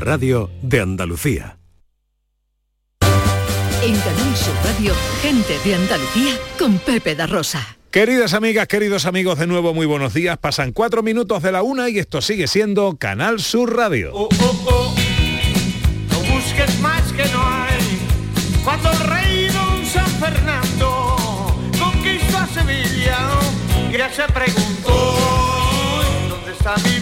la radio de Andalucía. En Canal Sur Radio, gente de Andalucía con Pepe da Rosa. Queridas amigas, queridos amigos, de nuevo muy buenos días. Pasan cuatro minutos de la una y esto sigue siendo Canal Sur Radio. Oh, oh, oh. No busques más que no hay. Cuando el rey don San Fernando conquistó a Sevilla, ya se preguntó dónde está mi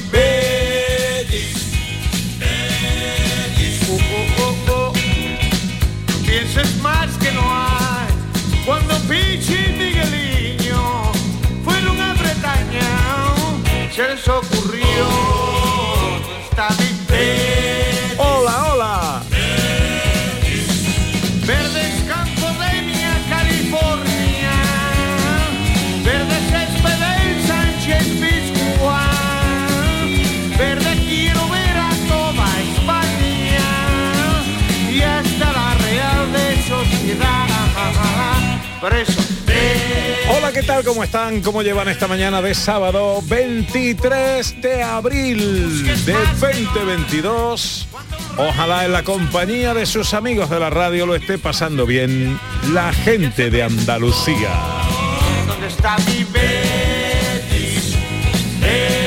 Por eso, Hola, ¿qué tal? ¿Cómo están? ¿Cómo llevan esta mañana de sábado 23 de abril de 2022? Ojalá en la compañía de sus amigos de la radio lo esté pasando bien la gente de Andalucía. ¿dónde está mi Betis? Betis.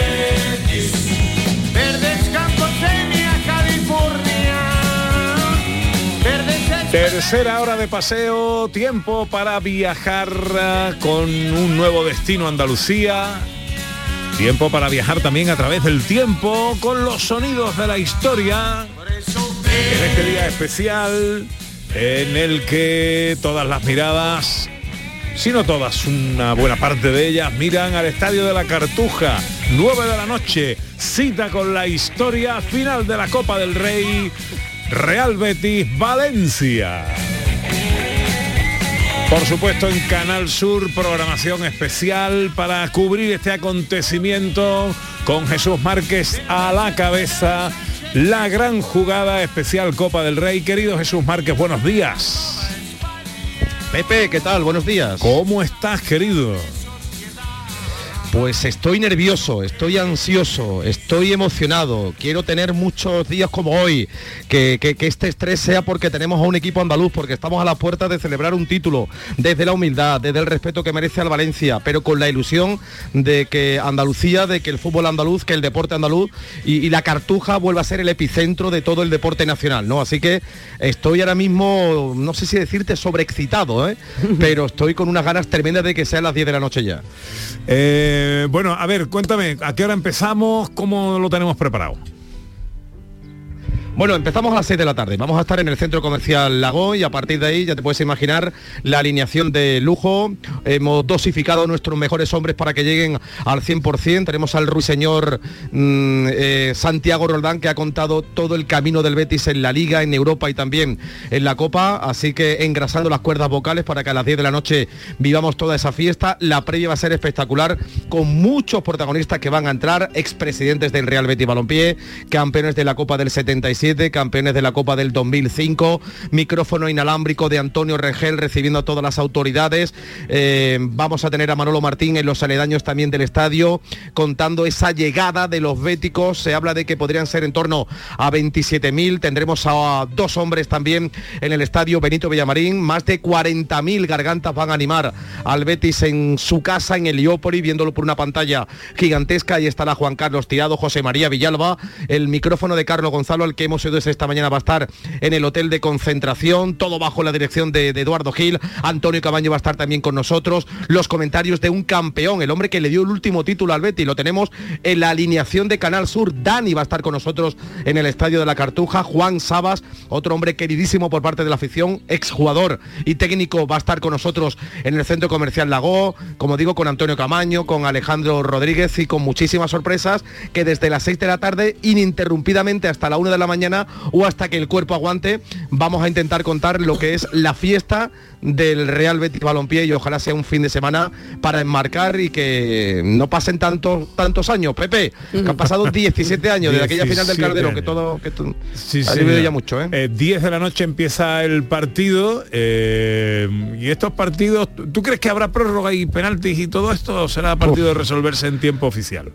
Tercera hora de paseo, tiempo para viajar ah, con un nuevo destino Andalucía. Tiempo para viajar también a través del tiempo con los sonidos de la historia. En este día especial en el que todas las miradas, si no todas, una buena parte de ellas, miran al Estadio de la Cartuja. 9 de la noche, cita con la historia final de la Copa del Rey. Real Betis Valencia. Por supuesto en Canal Sur, programación especial para cubrir este acontecimiento con Jesús Márquez a la cabeza. La gran jugada especial Copa del Rey. Querido Jesús Márquez, buenos días. Pepe, ¿qué tal? Buenos días. ¿Cómo estás, querido? Pues estoy nervioso, estoy ansioso, estoy emocionado. Quiero tener muchos días como hoy. Que, que- que este estrés sea porque tenemos a un equipo andaluz, porque estamos a las puertas de celebrar un título, desde la humildad, desde el respeto que merece al Valencia, pero con la ilusión de que Andalucía, de que el fútbol andaluz, que el deporte andaluz y, y la cartuja vuelva a ser el epicentro de todo el deporte nacional, ¿no? Así que estoy ahora mismo, no sé si decirte sobreexcitado, ¿eh? pero estoy con unas ganas tremendas de que sean las 10 de la noche ya. Eh, bueno, a ver, cuéntame, ¿a qué hora empezamos? ¿Cómo lo tenemos preparado? Bueno, empezamos a las 6 de la tarde. Vamos a estar en el centro comercial Lago y a partir de ahí ya te puedes imaginar la alineación de lujo. Hemos dosificado nuestros mejores hombres para que lleguen al 100%. Tenemos al ruiseñor mm, eh, Santiago Roldán que ha contado todo el camino del Betis en la Liga, en Europa y también en la Copa. Así que engrasando las cuerdas vocales para que a las 10 de la noche vivamos toda esa fiesta. La previa va a ser espectacular con muchos protagonistas que van a entrar, expresidentes del Real Betis Balompié, campeones de la Copa del 77, campeones de la Copa del 2005, micrófono inalámbrico de Antonio Regel recibiendo a todas las autoridades. Eh, vamos a tener a Manolo Martín en los aledaños también del estadio contando esa llegada de los béticos. Se habla de que podrían ser en torno a 27.000. Tendremos a dos hombres también en el estadio Benito Villamarín. Más de 40.000 gargantas van a animar al Betis en su casa en Heliópolis, viéndolo por una pantalla gigantesca. Ahí estará Juan Carlos Tirado, José María Villalba, el micrófono de Carlos Gonzalo, al que desde esta mañana va a estar en el hotel de concentración, todo bajo la dirección de, de Eduardo Gil. Antonio Cabaño va a estar también con nosotros. Los comentarios de un campeón, el hombre que le dio el último título al Betis, lo tenemos en la alineación de Canal Sur. Dani va a estar con nosotros en el Estadio de la Cartuja. Juan Sabas, otro hombre queridísimo por parte de la afición, exjugador y técnico, va a estar con nosotros en el Centro Comercial Lago, como digo, con Antonio Camaño, con Alejandro Rodríguez y con muchísimas sorpresas que desde las 6 de la tarde, ininterrumpidamente hasta la 1 de la mañana o hasta que el cuerpo aguante, vamos a intentar contar lo que es la fiesta del Real Betis Balompié y ojalá sea un fin de semana para enmarcar y que no pasen tantos tantos años, Pepe, que han pasado 17 años desde aquella final del 17 Calderón, que todo que tú- Sí, ha vivido ya. mucho, ¿eh? Eh, 10 de la noche empieza el partido eh, y estos partidos, ¿tú crees que habrá prórroga y penaltis y todo esto o será partido de resolverse en tiempo oficial?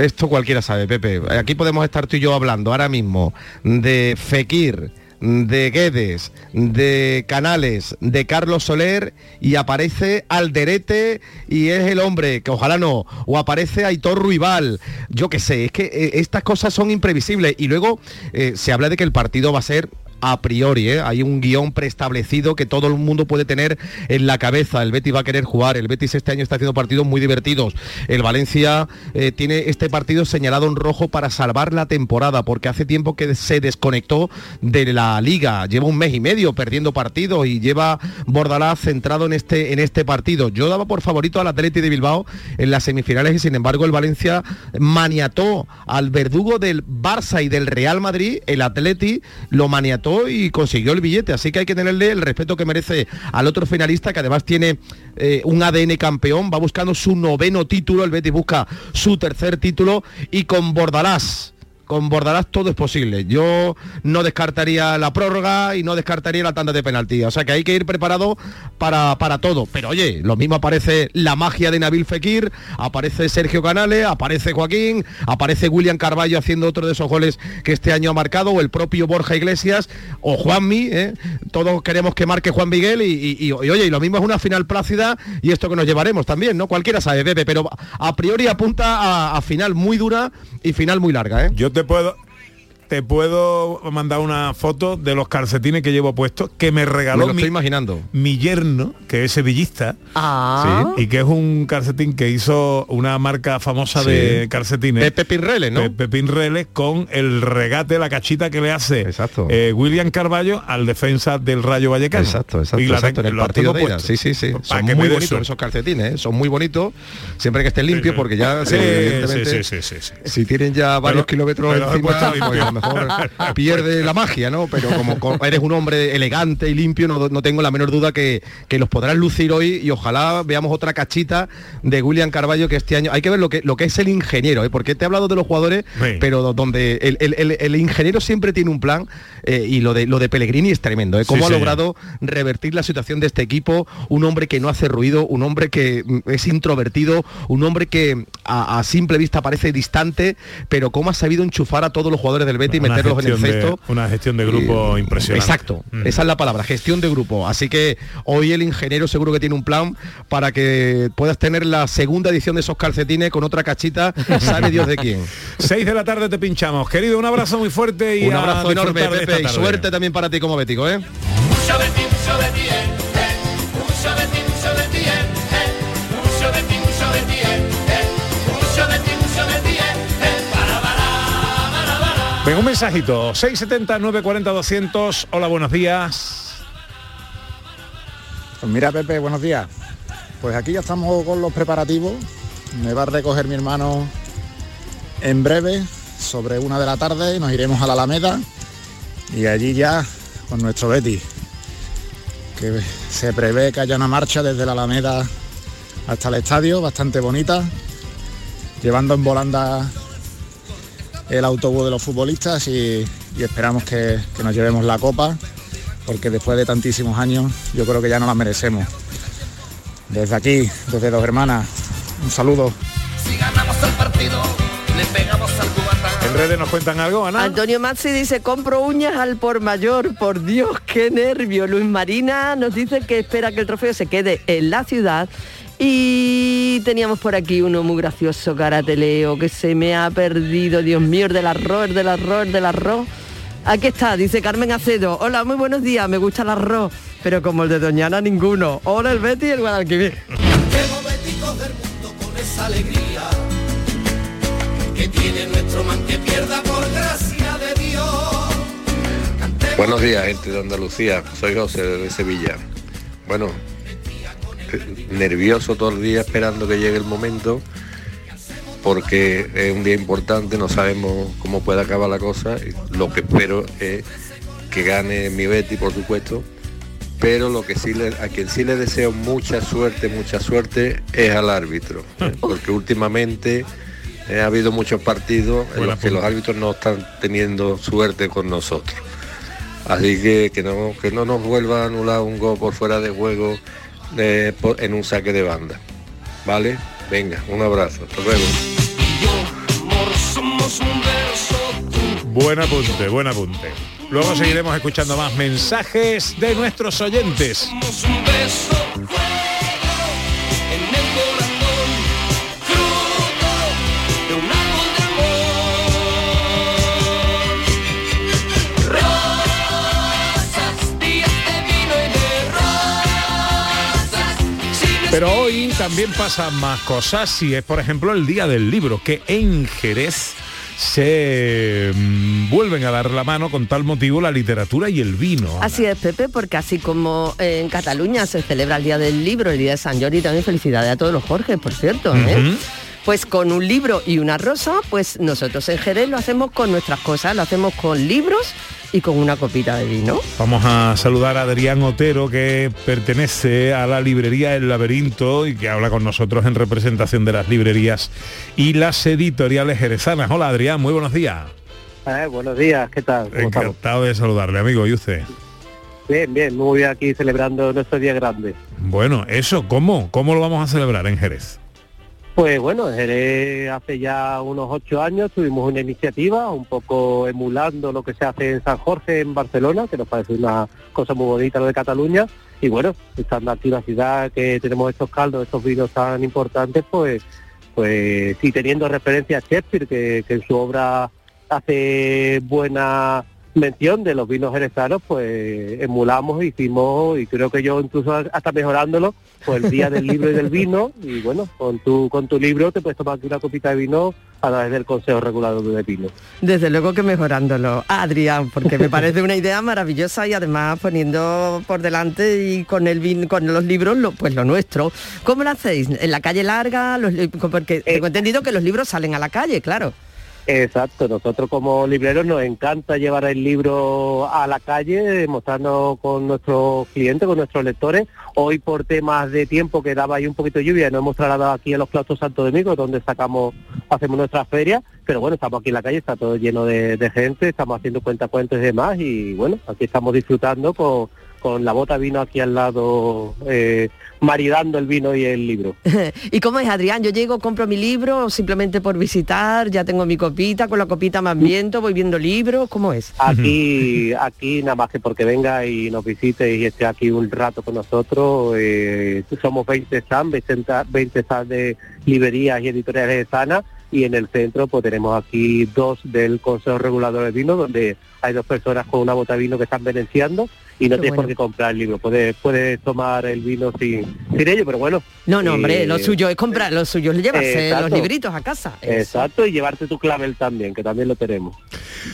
Esto cualquiera sabe, Pepe. Aquí podemos estar tú y yo hablando ahora mismo de Fekir, de Guedes, de Canales, de Carlos Soler y aparece Alderete y es el hombre, que ojalá no, o aparece Aitor Ruibal, yo qué sé, es que eh, estas cosas son imprevisibles y luego eh, se habla de que el partido va a ser a priori, ¿eh? hay un guion preestablecido que todo el mundo puede tener en la cabeza. El Betis va a querer jugar, el Betis este año está haciendo partidos muy divertidos. El Valencia eh, tiene este partido señalado en rojo para salvar la temporada, porque hace tiempo que se desconectó de la liga. Lleva un mes y medio perdiendo partidos y lleva Bordalás centrado en este, en este partido. Yo daba por favorito al Atleti de Bilbao en las semifinales y sin embargo el Valencia maniató al verdugo del Barça y del Real Madrid, el Atleti lo maniató y consiguió el billete. Así que hay que tenerle el respeto que merece al otro finalista, que además tiene eh, un ADN campeón, va buscando su noveno título, el Betis busca su tercer título y con Bordalás con Bordalás todo es posible. Yo no descartaría la prórroga y no descartaría la tanda de penalti. O sea que hay que ir preparado para, para todo. Pero oye, lo mismo aparece la magia de Nabil Fekir, aparece Sergio Canales, aparece Joaquín, aparece William Carballo haciendo otro de esos goles que este año ha marcado, o el propio Borja Iglesias, o Juanmi. ¿eh? Todos queremos que marque Juan Miguel y, oye, y lo mismo es una final plácida y esto que nos llevaremos también, ¿no? Cualquiera sabe, Pepe, pero a priori apunta a, final muy dura y final muy larga. ¿eh? Yo te puedo te puedo mandar una foto de los calcetines que llevo puestos que me regaló mi, imaginando. mi yerno, que es sevillista, ah. y que es un calcetín que hizo una marca famosa de calcetines. Pepe Pinreles, ¿no? Pepe Pinreles con el regate, la cachita que le hace exacto. Eh, William Carballo al defensa del Rayo Vallecano. Exacto, exacto, exacto en el partido de ida. Sí, sí, sí. Son muy bonitos esos calcetines, ¿eh? son muy bonitos, siempre que estén limpios, porque ya sí, sí, sí, sí, si tienen ya varios kilómetros encima, pues, pierde la magia, ¿no? Pero como eres un hombre elegante y limpio, no, tengo la menor duda que, los podrás lucir hoy y ojalá veamos otra cachita de William Carballo que este año. Hay que ver lo que, lo que es el ingeniero, ¿eh? porque te he hablado de los jugadores, pero donde el, ingeniero siempre tiene un plan eh, y lo de, lo de Pellegrini es tremendo. ¿eh? Cómo ha logrado revertir la situación de este equipo, un hombre que no hace ruido, un hombre que mm, es introvertido, un hombre que a, simple vista parece distante, pero cómo ha sabido enchufar a todos los jugadores del Betis y meterlos una gestión de grupo impresionante. Exacto, mm. esa es la palabra, gestión de grupo. Así que hoy el ingeniero seguro que tiene un plan para que puedas tener la segunda edición de esos calcetines con otra cachita, sabe Dios de quién. Seis de la tarde te pinchamos. Querido, un abrazo muy fuerte y un abrazo enorme, Pepe, y suerte también para ti como bético, ¿eh? Un mensajito. 670 940 200. Hola, buenos días. Pues mira, Pepe, buenos días. Pues aquí ya estamos con los preparativos. Me va a recoger mi hermano en breve, sobre una de la tarde, nos iremos a la Alameda. Y allí ya con nuestro Betty, que se prevé que haya una marcha desde la Alameda hasta el estadio, bastante bonita, llevando en volanda el autobús de los futbolistas y, esperamos que, nos llevemos la copa, porque después de tantísimos años yo creo que ya no la merecemos. Desde aquí, desde Dos Hermanas, un saludo. Si ganamos el partido, le pegamos al ¿En redes nos cuentan algo, Ana? Antonio Maxi dice, compro uñas al por mayor, por Dios, qué nervio. Luis Marina nos dice que espera que el trofeo se quede en la ciudad y teníamos por aquí uno muy gracioso, Carateleo, que se me ha perdido, Dios mío, del arroz, del arroz, del arroz. Aquí está, dice Carmen Acedo. Hola, muy buenos días, me gusta el arroz, pero como el de Doñana ninguno. Hola el Betty y el Guadalquivir. que tiene nuestro man que pierda por gracia de Dios. Buenos días, gente de Andalucía. Soy José de Sevilla. Bueno, nervioso todo el día esperando que llegue el momento porque es un día importante, no sabemos cómo puede acabar la cosa. Lo que espero es que gane mi Betty, por supuesto, pero lo que sí le, a quien sí le deseo mucha suerte, mucha suerte es al árbitro, ¿eh? porque últimamente eh, ha habido muchos partidos en los que los árbitros no están teniendo suerte con nosotros. Así que que no, que no nos vuelva a anular un gol por fuera de juego en un saque de banda. ¿Vale? Venga, un abrazo. Hasta luego. Buen apunte, buen apunte. Luego seguiremos escuchando más mensajes de nuestros oyentes. Pero hoy también pasan más cosas y es por ejemplo el día del libro que en Jerez se mm, vuelven a dar la mano con tal motivo la literatura y el vino. Así es, Pepe, porque así como en Cataluña se celebra el Día del Libro, el Día de San Jordi, también felicidades a todos los Jorge, por cierto. ¿eh? Pues con un libro y una rosa, pues nosotros en Jerez lo hacemos con nuestras cosas, lo hacemos con libros y con una copita de vino. Vamos a saludar a Adrián Otero, que pertenece a la librería El Laberinto y que habla con nosotros en representación de las librerías y las editoriales jerezanas. Hola Adrián, muy buenos días. Eh, buenos días, ¿qué tal? Encantado de saludarle, amigo. ¿Y usted? Bien, bien, muy bien aquí celebrando nuestro día grande. Bueno, eso, ¿cómo? ¿Cómo lo vamos a celebrar en Jerez? Pues bueno, hace ya unos ocho años tuvimos una iniciativa un poco emulando lo que se hace en San Jorge, en Barcelona, que nos parece una cosa muy bonita lo de Cataluña. Y bueno, estando aquí la ciudad que tenemos estos caldos, estos vinos tan importantes, pues pues sí teniendo referencia a Shakespeare, que en su obra hace buena mención de los vinos jerezanos, pues emulamos, hicimos, y creo que yo incluso hasta mejorándolo, pues el día del libro y del vino, y bueno, con tu, con tu libro te puedes tomar aquí una copita de vino a través del Consejo Regulador de Vino. Desde luego que mejorándolo, Adrián, porque me parece una idea maravillosa y además poniendo por delante y con el vin- con los libros, lo, pues lo nuestro. ¿Cómo lo hacéis? ¿En la calle larga? Los porque tengo entendido que los libros salen a la calle, claro. Exacto, nosotros como libreros nos encanta llevar el libro a la calle, mostrando con nuestros clientes, con nuestros lectores. Hoy por temas de tiempo que daba ahí un poquito de lluvia, no hemos trasladado aquí a los Claustros Santo Domingo, donde sacamos, hacemos nuestras ferias, pero bueno, estamos aquí en la calle, está todo lleno de, de gente, estamos haciendo cuentacuentos y demás, y bueno, aquí estamos disfrutando con, con la bota vino aquí al lado, eh, maridando el vino y el libro. ¿Y cómo es, Adrián? Yo llego, compro mi libro simplemente por visitar, ya tengo mi copita, con la copita más viento, voy viendo libros, ¿cómo es? Aquí, aquí nada más que porque venga y nos visite y esté aquí un rato con nosotros, eh, somos 20 stands, 20 20 stands de librerías y editoriales de sana y en el centro pues tenemos aquí dos del Consejo Regulador de Vino donde hay dos personas con una bota de vino que están venenciando y no Qué tienes bueno. por qué comprar el libro, puedes, puedes tomar el vino sin, sin ello, pero bueno. No, no, hombre, eh, lo suyo es comprar, lo suyo es llevarse exacto. los libritos a casa. Eso. Exacto, y llevarte tu clavel también, que también lo tenemos.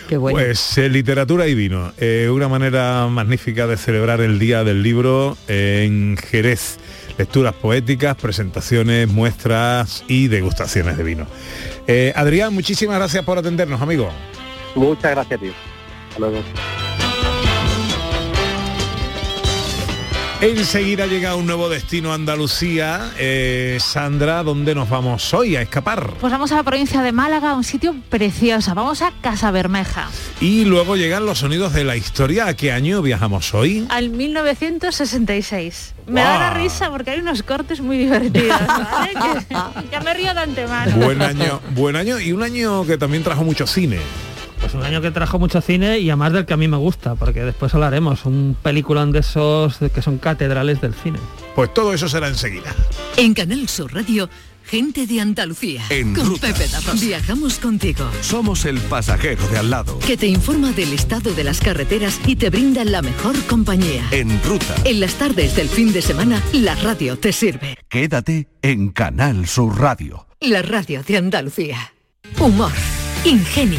Qué bueno. Pues eh, literatura y vino, eh, una manera magnífica de celebrar el Día del Libro eh, en Jerez. Lecturas poéticas, presentaciones, muestras y degustaciones de vino. Eh, Adrián, muchísimas gracias por atendernos, amigo. Muchas gracias, tío. Hasta luego. Enseguida llega un nuevo destino a Andalucía. Eh, Sandra, ¿dónde nos vamos hoy a escapar? Pues vamos a la provincia de Málaga, un sitio precioso. Vamos a Casa Bermeja, Y luego llegan los sonidos de la historia. ¿A qué año viajamos hoy? al 1966. Me da la risa porque hay unos cortes muy divertidos, ¿vale? Que- ya me río de antemano. Buen año, buen año y un año que también trajo mucho cine. Pues un año que trajo mucho cine y además del que a mí me gusta, porque después hablaremos, un peliculón de esos que son catedrales del cine. Pues todo eso será enseguida. En Canal Sur Radio, gente de Andalucía. En con ruta. Pepe da Rosa. Viajamos contigo. Somos el pasajero de al lado. Que te informa del estado de las carreteras y te brinda la mejor compañía. En ruta. En las tardes del fin de semana, la radio te sirve. Quédate en Canal Sur Radio. La radio de Andalucía. Humor, ingenio,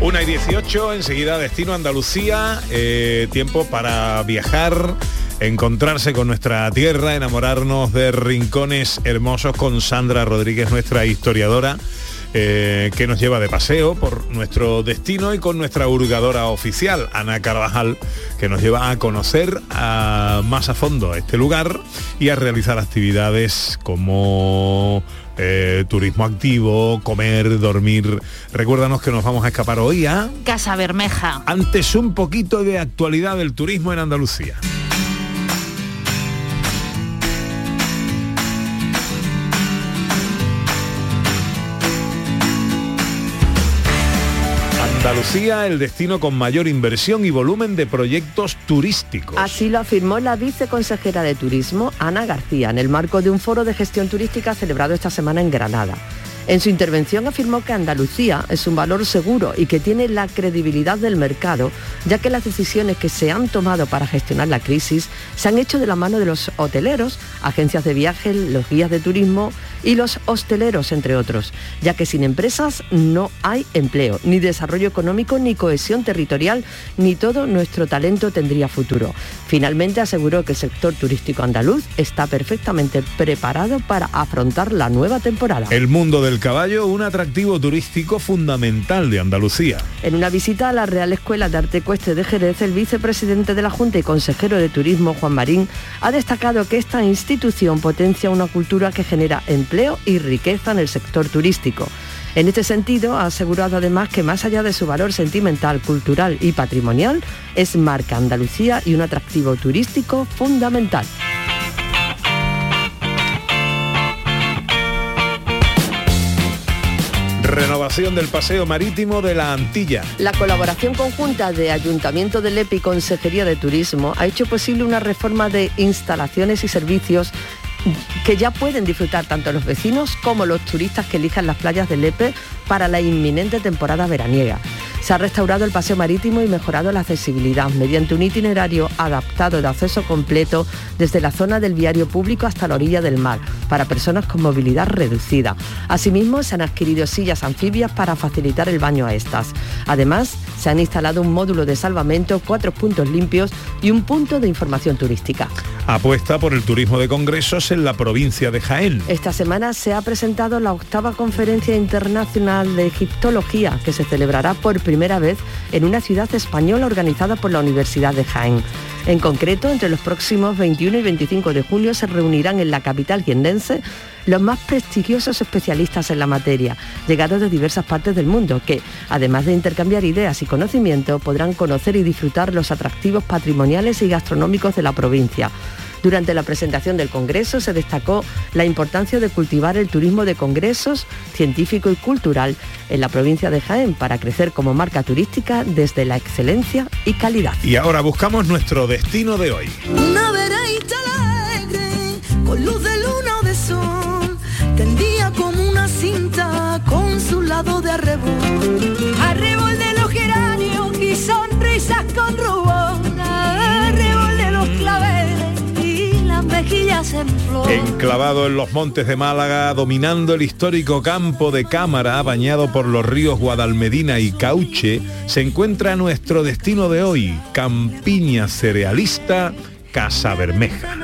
Una y 18, enseguida destino a Andalucía, eh, tiempo para viajar, encontrarse con nuestra tierra, enamorarnos de rincones hermosos con Sandra Rodríguez, nuestra historiadora, eh, que nos lleva de paseo por nuestro destino y con nuestra hurgadora oficial, Ana Carvajal, que nos lleva a conocer a- más a fondo este lugar y a realizar actividades como eh, turismo activo, comer, dormir. Recuérdanos que nos vamos a escapar hoy a... Casa Bermeja. Antes un poquito de actualidad del turismo en Andalucía. Andalucía, el destino con mayor inversión y volumen de proyectos turísticos. Así lo afirmó la viceconsejera de Turismo, Ana García, en el marco de un foro de gestión turística celebrado esta semana en Granada. En su intervención afirmó que Andalucía es un valor seguro y que tiene la credibilidad del mercado, ya que las decisiones que se han tomado para gestionar la crisis se han hecho de la mano de los hoteleros, agencias de viaje, los guías de turismo y los hosteleros, entre otros, ya que sin empresas no hay empleo, ni desarrollo económico, ni cohesión territorial, ni todo nuestro talento tendría futuro. Finalmente aseguró que el sector turístico andaluz está perfectamente preparado para afrontar la nueva temporada. El mundo del caballo, un atractivo turístico fundamental de Andalucía. En una visita a la Real Escuela de Arte Ecuestre de Jerez, el vicepresidente de la Junta y consejero de Turismo, Juan Marín, ha destacado que esta institución potencia una cultura que genera empleo y riqueza en el sector turístico. En este sentido, ha asegurado además que más allá de su valor sentimental, cultural y patrimonial, es marca Andalucía y un atractivo turístico fundamental. Renovación del paseo marítimo de la Antilla. La colaboración conjunta de Ayuntamiento de Lepe y Consejería de Turismo ha hecho posible una reforma de instalaciones y servicios que ya pueden disfrutar tanto los vecinos como los turistas que elijan las playas de Lepe para la inminente temporada veraniega. Se ha restaurado el paseo marítimo y mejorado la accesibilidad mediante un itinerario adaptado de acceso completo desde la zona del viario público hasta la orilla del mar para personas con movilidad reducida. Asimismo, se han adquirido sillas anfibias para facilitar el baño a estas. Además, se han instalado un módulo de salvamento, cuatro puntos limpios y un punto de información turística. Apuesta por el turismo de congresos en la provincia de Jaén. Esta semana se ha presentado la octava conferencia internacional de egiptología que se celebrará por primera vez en una ciudad española organizada por la Universidad de Jaén. En concreto, entre los próximos 21 y 25 de julio se reunirán en la capital jiennense los más prestigiosos especialistas en la materia, llegados de diversas partes del mundo, que, además de intercambiar ideas y conocimiento, podrán conocer y disfrutar los atractivos patrimoniales y gastronómicos de la provincia. Durante la presentación del Congreso se destacó la importancia de cultivar el turismo de congresos científico y cultural en la provincia de Jaén para crecer como marca turística desde la excelencia y calidad. Y ahora buscamos nuestro destino de hoy. Una alegre, con luz de luna o de sol, tendía como una cinta con su lado de. Arrebol Enclavado en los montes de Málaga, dominando el histórico campo de Cámara, bañado por los ríos Guadalmedina y Cauche, se encuentra nuestro destino de hoy, Campiña Cerealista, Casa Bermeja.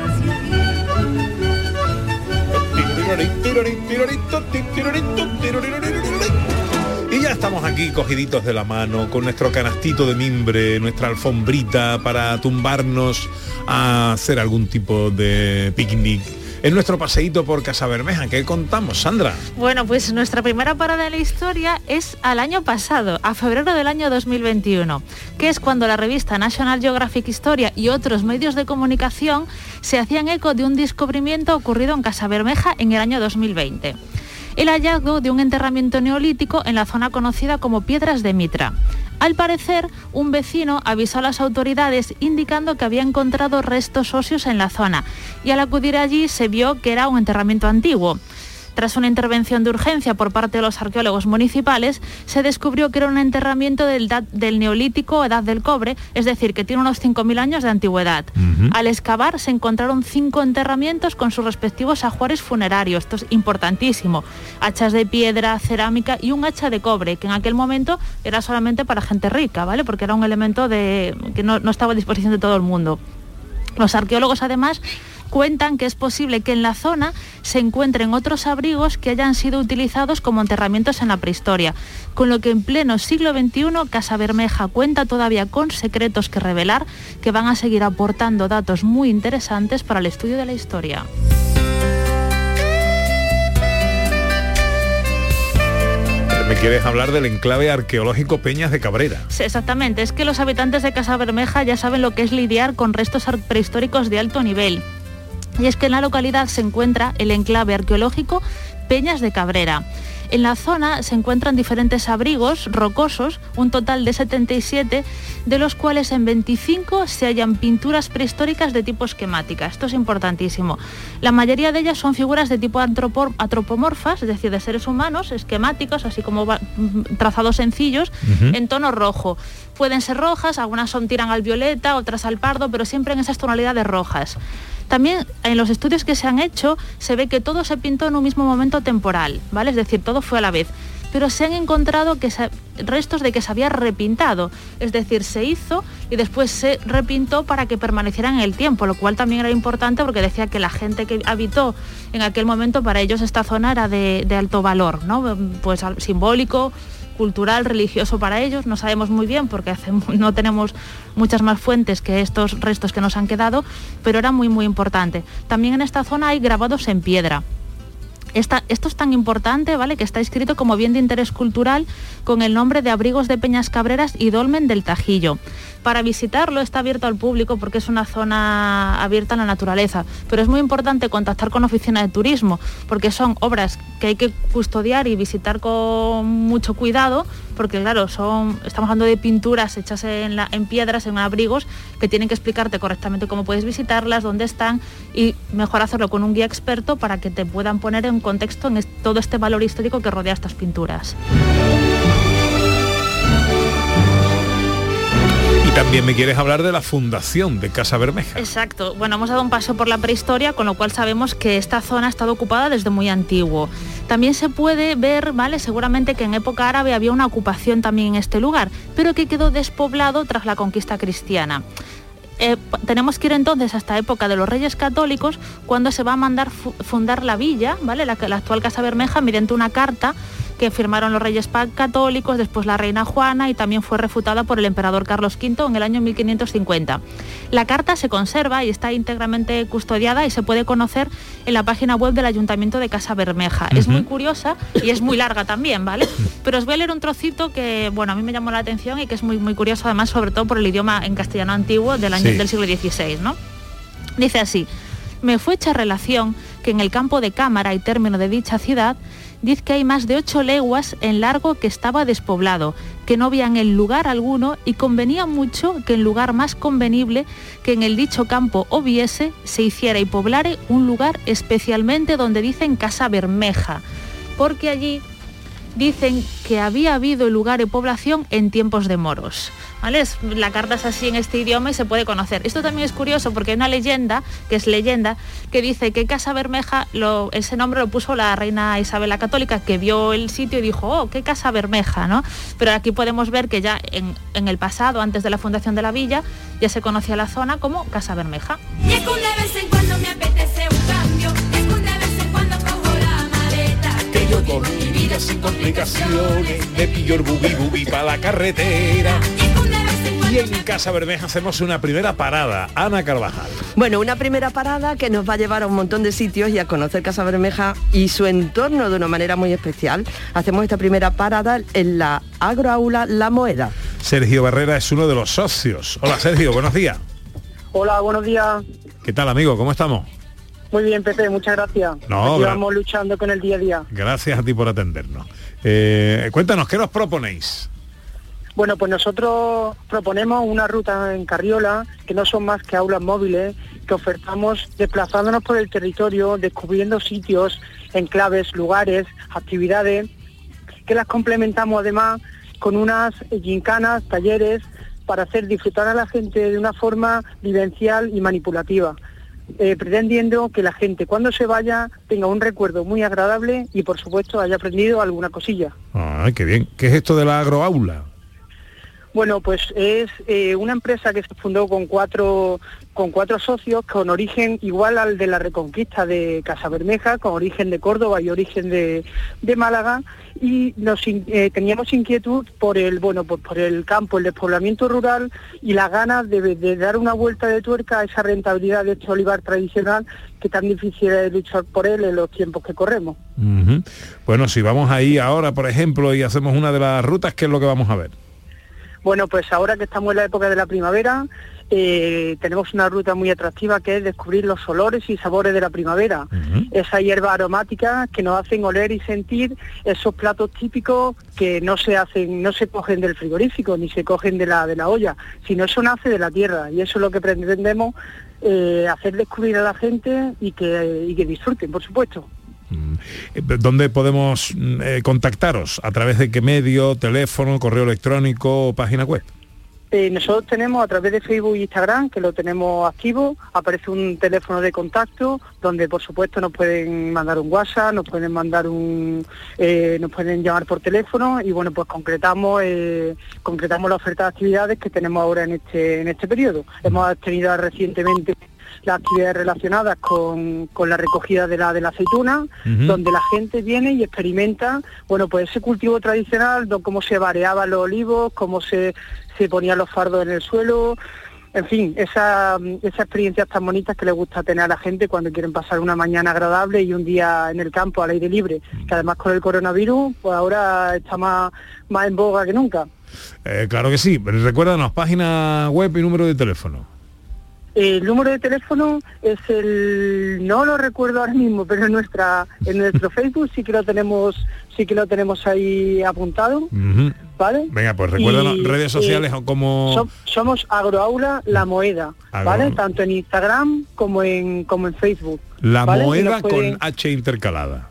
Estamos aquí cogiditos de la mano, con nuestro canastito de mimbre, nuestra alfombrita para tumbarnos a hacer algún tipo de picnic. En nuestro paseíto por Casa Bermeja, ¿qué contamos, Sandra? Bueno, pues nuestra primera parada de la historia es al año pasado, a febrero del año 2021, que es cuando la revista National Geographic Historia y otros medios de comunicación se hacían eco de un descubrimiento ocurrido en Casa Bermeja en el año 2020 el hallazgo de un enterramiento neolítico en la zona conocida como Piedras de Mitra. Al parecer, un vecino avisó a las autoridades indicando que había encontrado restos óseos en la zona y al acudir allí se vio que era un enterramiento antiguo. Tras una intervención de urgencia por parte de los arqueólogos municipales, se descubrió que era un enterramiento del, del neolítico edad del cobre, es decir, que tiene unos 5.000 años de antigüedad. Uh -huh. Al excavar se encontraron cinco enterramientos con sus respectivos ajuares funerarios, esto es importantísimo, hachas de piedra, cerámica y un hacha de cobre, que en aquel momento era solamente para gente rica, ¿vale? Porque era un elemento de, que no, no estaba a disposición de todo el mundo. Los arqueólogos además cuentan que es posible que en la zona se encuentren otros abrigos que hayan sido utilizados como enterramientos en la prehistoria, con lo que en pleno siglo XXI Casa Bermeja cuenta todavía con secretos que revelar que van a seguir aportando datos muy interesantes para el estudio de la historia. Me quieres hablar del enclave arqueológico Peñas de Cabrera. Sí, exactamente, es que los habitantes de Casa Bermeja ya saben lo que es lidiar con restos prehistóricos de alto nivel. Y es que en la localidad se encuentra el enclave arqueológico Peñas de Cabrera. En la zona se encuentran diferentes abrigos rocosos, un total de 77, de los cuales en 25 se hallan pinturas prehistóricas de tipo esquemática. Esto es importantísimo. La mayoría de ellas son figuras de tipo antropomorfas, es decir, de seres humanos, esquemáticos, así como mm, trazados sencillos, en tono rojo. Pueden ser rojas, algunas son tiran al violeta, otras al pardo, pero siempre en esas tonalidades rojas. También en los estudios que se han hecho se ve que todo se pintó en un mismo momento temporal, ¿vale? Es decir, todo fue a la vez. Pero se han encontrado que restos de que se había repintado, es decir, se hizo y después se repintó para que permaneciera en el tiempo, lo cual también era importante porque decía que la gente que habitó en aquel momento para ellos esta zona era de, de alto valor, ¿no? Pues simbólico, cultural, religioso para ellos, no sabemos muy bien porque no tenemos muchas más fuentes que estos restos que nos han quedado, pero era muy muy importante. También en esta zona hay grabados en piedra. Esto es tan importante, ¿vale? Que está escrito como bien de interés cultural con el nombre de Abrigos de Peñas Cabreras y Dolmen del Tajillo. Para visitarlo está abierto al público porque es una zona abierta a la naturaleza, pero es muy importante contactar con oficina de turismo porque son obras que hay que custodiar y visitar con mucho cuidado porque claro, son estamos hablando de pinturas hechas en, en piedras, en abrigos que tienen que explicarte correctamente cómo puedes visitarlas, dónde están y mejor hacerlo con un guía experto para que te puedan poner en contexto en todo este valor histórico que rodea estas pinturas. También me quieres hablar de la fundación de Casa Bermeja. Exacto. Bueno, hemos dado un paso por la prehistoria, con lo cual sabemos que esta zona ha estado ocupada desde muy antiguo. También se puede ver, ¿vale? Seguramente que en época árabe había una ocupación también en este lugar, pero que quedó despoblado tras la conquista cristiana. Eh, tenemos que ir entonces hasta época de los Reyes Católicos, cuando se va a mandar fu- fundar la villa, ¿vale? La, la actual Casa Bermeja, mediante una carta que firmaron los Reyes Católicos, después la Reina Juana y también fue refutada por el emperador Carlos V en el año 1550. La carta se conserva y está íntegramente custodiada y se puede conocer en la página web del Ayuntamiento de Casa Bermeja. Es muy curiosa y es muy larga también, ¿vale? Pero os voy a leer un trocito que, bueno, a mí me llamó la atención y que es muy, muy curioso además, sobre todo por el idioma en castellano antiguo del, año, Sí. del siglo XVI, ¿no? Dice así, me fue hecha relación que en el campo de cámara y término de dicha ciudad, dice que hay más de ocho leguas en largo que estaba despoblado, que no en el lugar alguno y convenía mucho que en lugar más convenible que en el dicho campo hubiese, se hiciera y poblare un lugar especialmente donde dicen Casa Bermeja, porque allí dicen que había habido lugar y población en tiempos de moros. ¿Vale? La carta es así en este idioma y se puede conocer. Esto también es curioso porque hay una leyenda, que es leyenda, que dice que Casa Bermeja, lo- ese nombre lo puso la reina Isabel la Católica, que vio el sitio y dijo, oh, qué Casa Bermeja, ¿no? Pero aquí podemos ver que ya en, en el pasado, antes de la fundación de la villa, ya se conocía la zona como Casa Bermeja. Y de de vida sin complicaciones me pillo el bubi bubi para la carretera. Y en Casa Bermeja hacemos una primera parada. Ana Carvajal. Bueno, una primera parada que nos va a llevar a un montón de sitios y a conocer Casa Bermeja y su entorno de una manera muy especial. Hacemos esta primera parada en la agroaula La Moeda. Sergio Barrera es uno de los socios. Hola Sergio, buenos días. Hola, buenos días. ¿Qué tal amigo? ¿Cómo estamos? Muy bien, Pepe, muchas gracias. No, gra- vamos luchando con el día a día. Gracias a ti por atendernos. Eh, cuéntanos, ¿qué nos proponéis? Bueno, pues nosotros proponemos una ruta en Carriola que no son más que aulas móviles que ofertamos desplazándonos por el territorio, descubriendo sitios, enclaves, lugares, actividades, que las complementamos además con unas gincanas, talleres, para hacer disfrutar a la gente de una forma vivencial y manipulativa. Eh, pretendiendo que la gente cuando se vaya tenga un recuerdo muy agradable y por supuesto haya aprendido alguna cosilla. Ay, qué bien. ¿Qué es esto de la agroaula? Bueno, pues es eh, una empresa que se fundó con cuatro con cuatro socios con origen igual al de la Reconquista de Casa Bermeja, con origen de Córdoba y origen de, de Málaga, y nos eh, teníamos inquietud por el bueno por, por el campo, el despoblamiento rural y la ganas de, dar una vuelta de tuerca a esa rentabilidad de este olivar tradicional que tan difícil es luchar por él en los tiempos que corremos. Bueno, si vamos ahí ahora, por ejemplo, y hacemos una de las rutas, ¿qué es lo que vamos a ver? Bueno, pues ahora que estamos en la época de la primavera, eh, tenemos una ruta muy atractiva que es descubrir los olores y sabores de la primavera. Esa hierba aromática que nos hacen oler y sentir esos platos típicos que no se hacen, no se cogen del frigorífico ni se cogen de la de la olla, sino eso nace de la tierra y eso es lo que pretendemos eh, hacer descubrir a la gente y que, y que disfruten, por supuesto. Eh, ¿Dónde podemos mm, eh, contactaros? ¿A través de qué medio? ¿Teléfono, correo electrónico página web? Eh, nosotros tenemos a través de Facebook e Instagram, que lo tenemos activo, aparece un teléfono de contacto donde por supuesto nos pueden mandar un WhatsApp, nos pueden mandar un, nos pueden llamar por teléfono y bueno pues concretamos concretamos la oferta de actividades que tenemos ahora en este en este periodo. Hemos tenido recientemente las actividades relacionadas con, con la recogida de la de la aceituna, donde la gente viene y experimenta, bueno, pues ese cultivo tradicional, cómo se variaban los olivos, cómo se, se ponían los fardos en el suelo, en fin, esa, esas experiencias tan bonitas que le gusta tener a la gente cuando quieren pasar una mañana agradable y un día en el campo al aire libre, que además con el coronavirus, pues ahora está más, más en boga que nunca. Eh, claro que sí. Recuérdanos, página web y número de teléfono. El número de teléfono es el no lo recuerdo ahora mismo, pero en nuestra en nuestro Facebook sí que lo tenemos sí que lo tenemos ahí apuntado. ¿vale? Venga, pues recuérdanos, Y, redes sociales eh, o como... som- somos Agroaula La Moeda, ¿vale? Tanto en Instagram como en como en Facebook. La pueden- con H intercalada.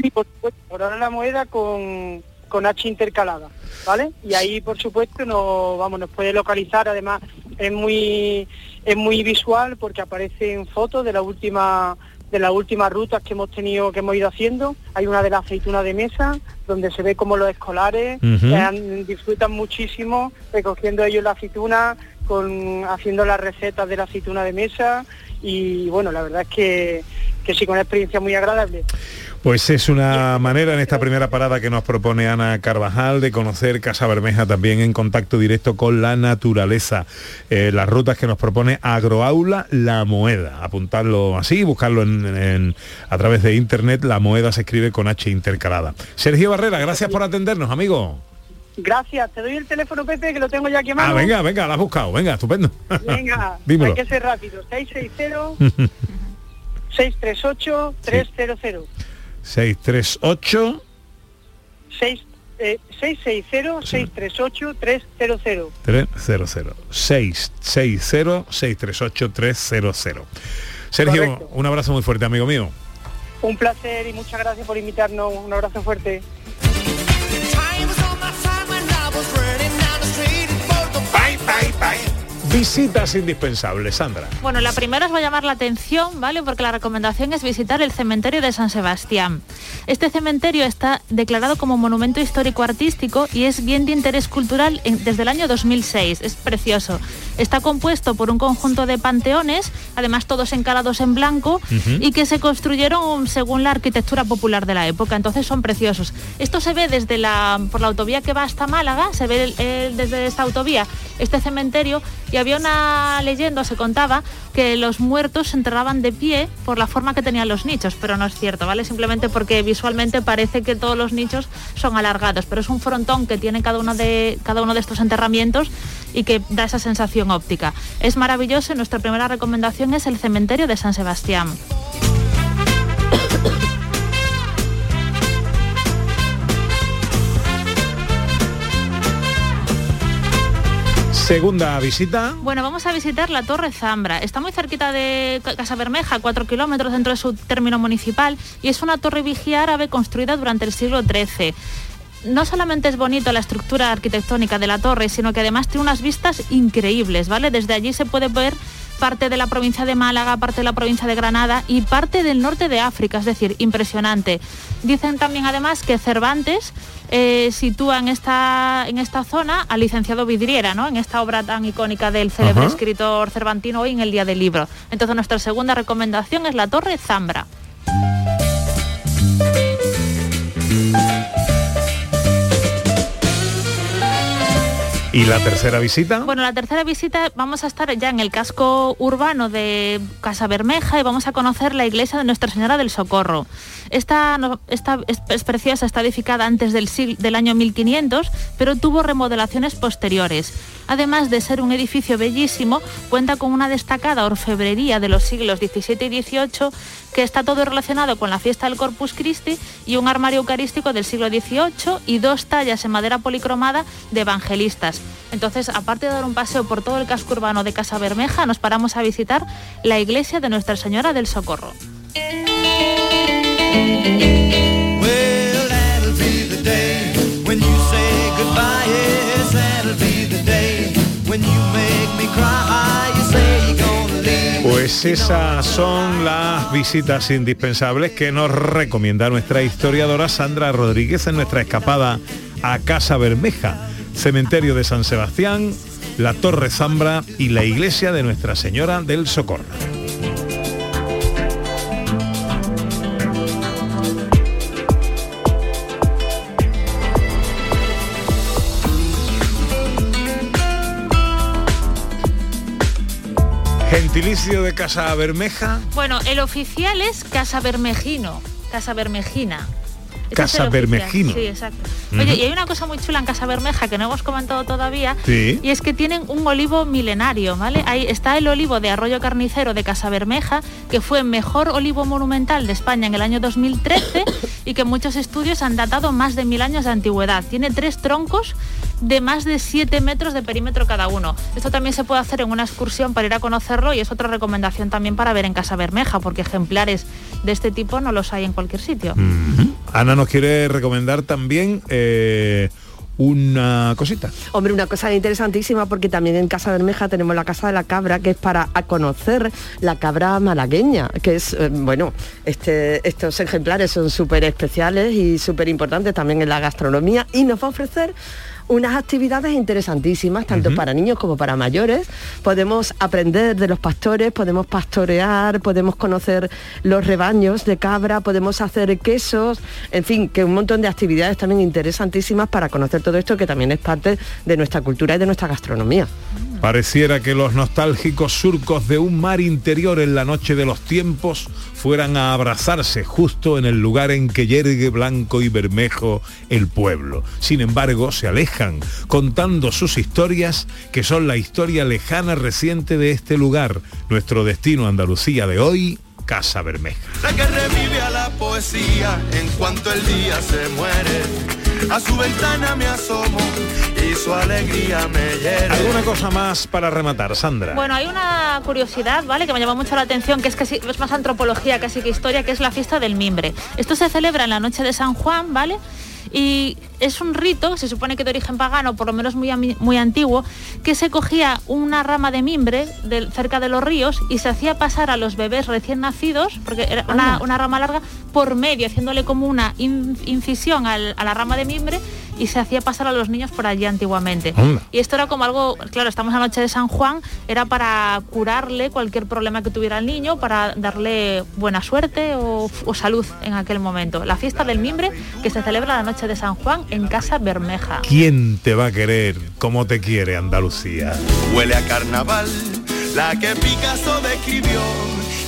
Sí, por supuesto, Agroaula La Moeda con con H intercalada, ¿vale? Y ahí por supuesto nos vamos nos puede localizar, además es muy es muy visual porque aparecen fotos de la última de las últimas rutas que hemos tenido que hemos ido haciendo. Hay una de la aceituna de mesa donde se ve como los escolares han- disfrutan muchísimo recogiendo ellos la aceituna con haciendo las recetas de la aceituna de mesa. Y bueno la verdad es que que sí con una experiencia muy agradable Pues es una manera en esta primera parada que nos propone Ana Carvajal de conocer Casa Bermeja también en contacto directo con la naturaleza. Eh, las rutas que nos propone Agroaula La Moeda. Apuntarlo así, buscarlo en, en- a través de internet. La Moeda se escribe con H intercalada. Sergio Barrera, gracias por atendernos, amigo. gracias te doy el teléfono Pepe que lo tengo ya a Ah, venga, venga, la has buscado. Venga, estupendo. venga Dímelo. hay que ser rápido 660 638 300 638 6 eh, 660 638 300 300 660 638 300 Sergio, Correcto. un abrazo muy fuerte, amigo mío. un placer y muchas gracias por invitarnos. Un abrazo fuerte Visitas indispensables, Sandra. Bueno, la primera os va a llamar la atención, ¿vale? Porque la recomendación es visitar el cementerio de San Sebastián. Este cementerio está declarado como monumento histórico artístico y es bien de interés cultural en- desde el año 2006. Es precioso. Está compuesto por un conjunto de panteones, además todos encalados en blanco y que se construyeron según la arquitectura popular de la época. Entonces son preciosos. Esto se ve desde la por la autovía que va hasta Málaga, se ve el- el- desde esta autovía este cementerio y había una leyenda, se contaba, que los muertos se enterraban de pie por la forma que tenían los nichos, pero no es cierto, ¿vale? Simplemente porque visualmente parece que todos los nichos son alargados, pero es un frontón que tiene cada uno de, cada uno de estos enterramientos y que da esa sensación óptica. Es maravilloso y nuestra primera recomendación es el cementerio de San Sebastián. Segunda visita. Bueno, vamos a visitar la Torre Zambra. Está muy cerquita de Ca- Casa Bermeja, cuatro kilómetros dentro de su término municipal, y es una torre vigía árabe construida durante el siglo XIII. No solamente es bonito la estructura arquitectónica de la torre, sino que además tiene unas vistas increíbles, ¿vale? Desde allí se puede ver parte de la provincia de Málaga, parte de la provincia de Granada y parte del norte de África, es decir, impresionante. Dicen también además que Cervantes eh, sitúa en esta, en esta zona al licenciado Vidriera, ¿no? en esta obra tan icónica del célebre Ajá. escritor cervantino hoy en el Día del Libro. Entonces nuestra segunda recomendación es la Torre Zambra. ¿Y la tercera visita? Bueno, la tercera visita vamos a estar ya en el casco urbano de Casa Bermeja y vamos a conocer la iglesia de Nuestra Señora del Socorro. Esta, es, preciosa, está edificada antes del, sig- del año 1500, pero tuvo remodelaciones posteriores. Además de ser un edificio bellísimo, cuenta con una destacada orfebrería de los siglos XVII y XVIII que está todo relacionado con la fiesta del Corpus Christi y un armario eucarístico del siglo XVIII y dos tallas en madera policromada de evangelistas. Entonces, aparte de dar un paseo por todo el casco urbano de Casa Bermeja, nos paramos a visitar la iglesia de Nuestra Señora del Socorro. Pues esas son las visitas indispensables que nos recomienda nuestra historiadora Sandra Rodríguez en nuestra escapada a Casa Bermeja, Cementerio de San Sebastián, la Torre Zambra y la iglesia de Nuestra Señora del Socorro. Gentilicio de Casa Bermeja, Bueno, el oficial es Casa Bermejino, Casa Bermejina. Ese Casa. Bermejino. Sí, exacto. Oye, y hay una cosa muy chula en Casa Bermeja que no hemos comentado todavía, Sí. y es que tienen un olivo milenario, ¿vale? Ahí está el olivo de Arroyo Carnicero de Casa Bermeja, que fue mejor olivo monumental de España en el año 2013 y que muchos estudios han datado más de mil años de antigüedad. Tiene tres troncos de más de 7 metros de perímetro cada uno. Esto también se puede hacer en una excursión para ir a conocerlo y es otra recomendación también para ver en Casa Bermeja, porque ejemplares de este tipo no los hay en cualquier sitio. Ana nos quiere recomendar también eh, una cosita. Hombre, una cosa interesantísima porque también en Casa Bermeja tenemos la Casa de la Cabra, que es para conocer la cabra malagueña, que es, eh, bueno, este, estos ejemplares son súper especiales y súper importantes también en la gastronomía y nos va a ofrecer unas actividades interesantísimas, tanto para niños como para mayores. Podemos aprender de los pastores, podemos pastorear, podemos conocer los rebaños de cabra, podemos hacer quesos, en fin, que un montón de actividades también interesantísimas para conocer todo esto que también es parte de nuestra cultura y de nuestra gastronomía. Pareciera que los nostálgicos surcos de un mar interior en la noche de los tiempos fueran a abrazarse justo en el lugar en que yergue blanco y bermejo el pueblo. Sin embargo, se alejan contando sus historias, que son la historia lejana reciente de este lugar, nuestro destino Andalucía de hoy, Casa Bermeja. La que revive a la poesía en cuanto el día se muere. A su ventana me asomo y su alegría me hiere. ¿Alguna cosa más para rematar, Sandra? Bueno, hay una curiosidad, ¿vale? Que me llamó mucho la atención, que es casi es más antropología casi que historia, que es la fiesta del mimbre. Esto se celebra en la noche de San Juan, ¿vale? Y es un rito, se supone que de origen pagano, por lo menos muy, muy antiguo, que se cogía una rama de mimbre del- cerca de los ríos y se hacía pasar a los bebés recién nacidos, porque era una, rama larga, por medio, haciéndole como una in- incisión al- a la rama de mimbre y se hacía pasar a los niños por allí antiguamente. Anda. Y esto era como algo, claro, estamos en la noche de San Juan, era para curarle cualquier problema que tuviera el niño, para darle buena suerte o, o salud en aquel momento. La fiesta del mimbre que se celebra la noche de San Juan en Casa Bermeja. ¿Quién te va a querer como te quiere Andalucía? Huele a carnaval, la que Picasso describió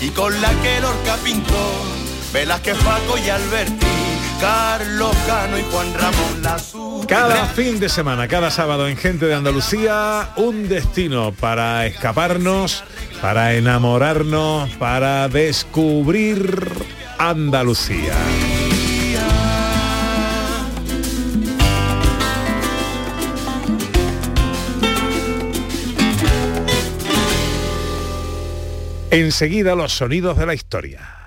y con la que Lorca pintó. Velázquez, Paco y Alberti, Carlos Cano y Juan Ramón Lazú. Cada fin de semana, cada sábado en Gente de Andalucía, un destino para escaparnos, para enamorarnos, para descubrir Andalucía. Enseguida los sonidos de la historia.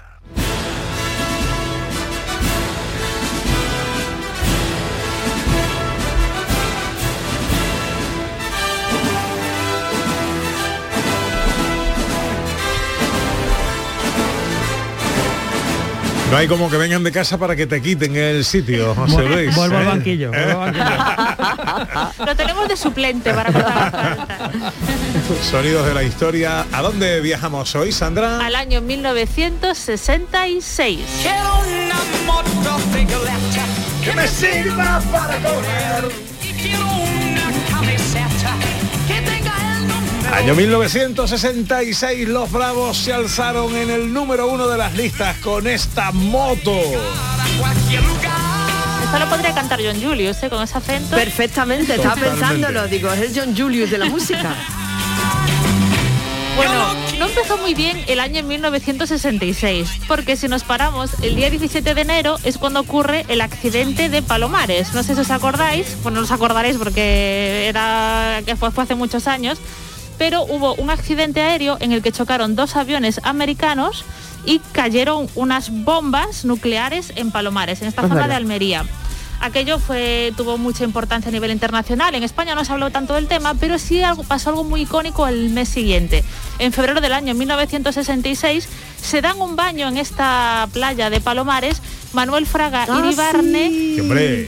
No hay como que vengan de casa para que te quiten el sitio, José Luis. Vuelvo al banquillo, ¿Eh? vuelvo al banquillo. Lo tenemos de suplente para falta. Sonidos de la historia. ¿A dónde viajamos hoy, Sandra? Al año 1966. Que me sirva para correr. Año 1966, los Bravos se alzaron en el número uno de las listas con esta moto. Esto lo podría cantar John Julius, ¿eh? Con ese acento. Perfectamente, estaba Totalmente. pensándolo, digo, es el John Julius de la música. Bueno, no empezó muy bien el año 1966, porque si nos paramos, el día 17 de enero es cuando ocurre el accidente de Palomares. No sé si os acordáis, bueno, no os acordaréis porque era que fue, fue hace muchos años, pero hubo un accidente aéreo en el que chocaron dos aviones americanos y cayeron unas bombas nucleares en Palomares, en esta zona de Almería. Aquello fue, tuvo mucha importancia a nivel internacional. En España no se habló tanto del tema, pero sí algo, pasó algo muy icónico el mes siguiente. En febrero del año 1966 se dan un baño en esta playa de Palomares Manuel Fraga Ah, Iribarne sí.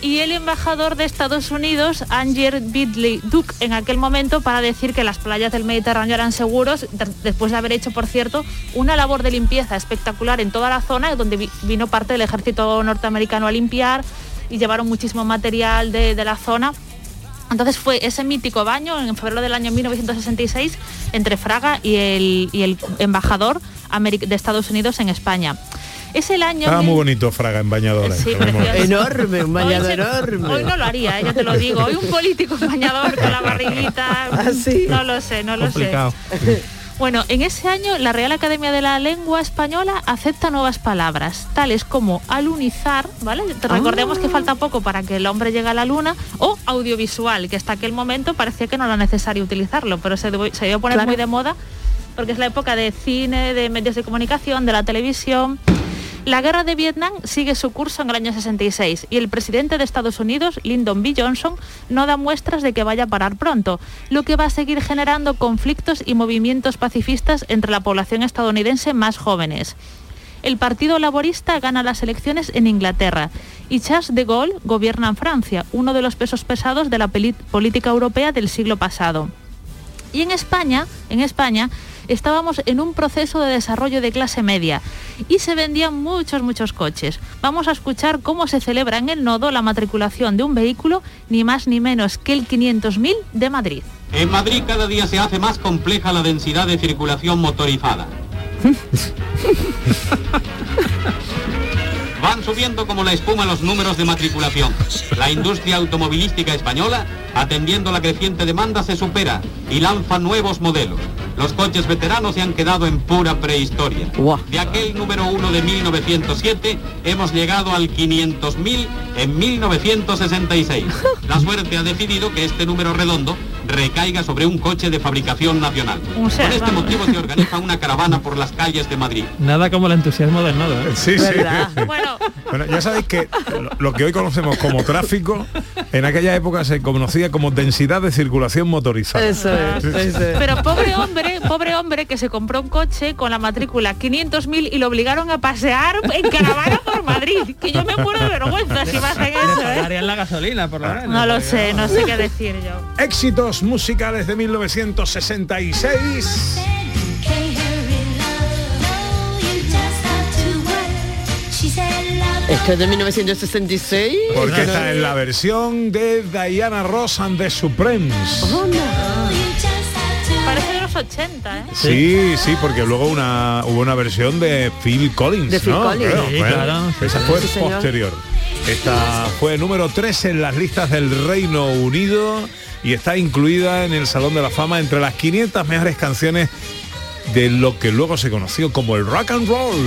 Y el embajador de Estados Unidos, Anger Bidley Duke, en aquel momento para decir que las playas del Mediterráneo eran seguros, de- después de haber hecho, por cierto, una labor de limpieza espectacular en toda la zona, donde vi- vino parte del ejército norteamericano a limpiar y llevaron muchísimo material de, de la zona. Entonces fue ese mítico baño en febrero del año 1966 entre Fraga y el, y el embajador de Estados Unidos en España. Es el año... estaba muy bonito Fraga en bañadora. Sí. Enorme, un bañador Hoy se- enorme. Hoy no lo haría, eh, ya te lo digo. Hoy un político en bañador con la barriguita. ¿Ah, sí? No lo sé, no lo Complicado. sé. Bueno, en ese año la Real Academia de la Lengua Española acepta nuevas palabras, tales como alunizar, ¿vale? Te recordemos que falta poco para que el hombre llegue a la luna, o audiovisual, que hasta aquel momento parecía que no era necesario utilizarlo, pero se, debió- se a poner Claro. muy de moda porque es la época de cine, de medios de comunicación, de la televisión. La guerra de Vietnam sigue su curso en el año 66 y el presidente de Estados Unidos, Lyndon B. Johnson, no da muestras de que vaya a parar pronto, lo que va a seguir generando conflictos y movimientos pacifistas entre la población estadounidense más jóvenes. El Partido Laborista gana las elecciones en Inglaterra y Charles de Gaulle gobierna en Francia, uno de los pesos pesados de la política europea del siglo pasado. Y en España, en España, estábamos en un proceso de desarrollo de clase media y se vendían muchos, muchos coches. Vamos a escuchar cómo se celebra en el nodo la matriculación de un vehículo, ni más ni menos que el 500.000 de Madrid. En Madrid cada día se hace más compleja la densidad de circulación motorizada. Van subiendo como la espuma los números de matriculación. La industria automovilística española, atendiendo la creciente demanda, se supera y lanza nuevos modelos. Los coches veteranos se han quedado en pura prehistoria. De aquel número uno de 1907 hemos llegado al 500.000 en 1966. La suerte ha decidido que este número redondo recaiga sobre un coche de fabricación nacional. Por este vamos. motivo se organiza una caravana por las calles de Madrid. Nada como el entusiasmo del nodo. ¿eh? Sí, sí. Bueno, Bueno, ya sabéis que lo, lo que hoy conocemos como tráfico, en aquella época se conocía como densidad de circulación motorizada. Eso es, eso es. pero pobre hombre, pobre hombre que se compró un coche con la matrícula 500.000 y lo obligaron a pasear en caravana por Madrid. Que yo me muero de vergüenza si me hacen eso, ¿eh? La gasolina, por lo menos. No lo sé, no sé qué decir yo. Éxitos musicales de 1966. Esto es de 1966. Porque está en la versión de Diana Ross and the Supremes. Parece de los 80, ¿eh? Sí, sí, porque luego una, hubo una versión de Phil Collins, De Phil ¿no? Collins. Creo, Sí, bueno, claro. Esa fue Sí, posterior. Esta fue número 3 en las listas del Reino Unido y está incluida en el Salón de la Fama entre las 500 mejores canciones de lo que luego se conoció como el rock and roll.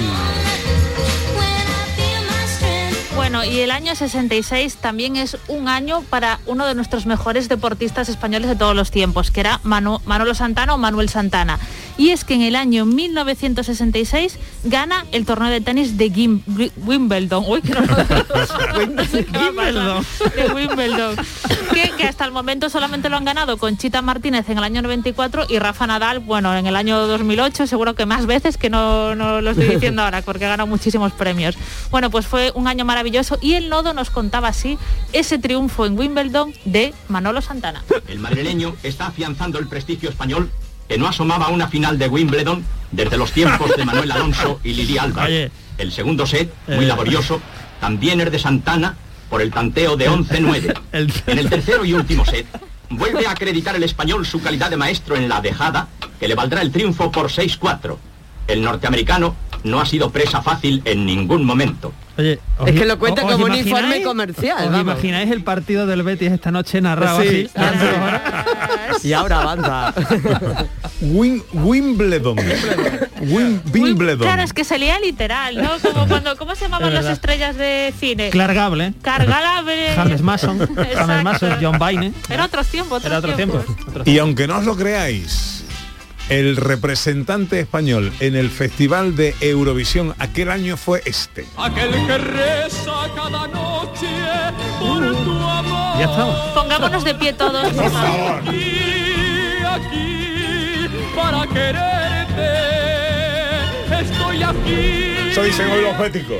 Y el año 66 también es un año para uno de nuestros mejores deportistas españoles de todos los tiempos, que era Manu- Manolo Santana o Manuel Santana. Y es que en el año 1966 gana el torneo de tenis de Gim- Wimbledon. Uy, que no- Wimbledon. de Wimbledon. Que, que hasta el momento solamente lo han ganado con Chita Martínez en el año 94 y Rafa Nadal, bueno, en el año 2008, seguro que más veces que no, no lo estoy diciendo ahora, porque ha ganado muchísimos premios. Bueno, pues fue un año maravilloso y el nodo nos contaba así ese triunfo en Wimbledon de Manolo Santana. El madrileño está afianzando el prestigio español que no asomaba a una final de Wimbledon desde los tiempos de Manuel Alonso y Lili Alba. El segundo set, muy Eh. laborioso, también es de Santana por el tanteo de 11-9. En el tercero y último set, vuelve a acreditar el español su calidad de maestro en la dejada, que le valdrá el triunfo por 6-4. El norteamericano no ha sido presa fácil en ningún momento. Oye, os Es que lo cuenta os como un informe comercial, ¿Os vamos. imagináis el partido del Betis esta noche narrado Sí, así? Y ahora avanza. Wim- Wimbledon. Wim- Wimbledon. Claro, es que se leía literal, ¿no? Como cuando, ¿cómo se llamaban Es las verdad. estrellas de cine? Clark Gable, ¿eh? Cargalable. James Mason, James. Mason, John Baine. Era otros tiempos. Era otro tiempo. Y aunque no os lo creáis, el representante español en el Festival de Eurovisión aquel año fue este. Aquel que reza cada noche por tu amor. Ya estamos. Pongámonos de pie todos. por favor. Aquí, aquí, para quererte. Estoy aquí. Soy según los féticos.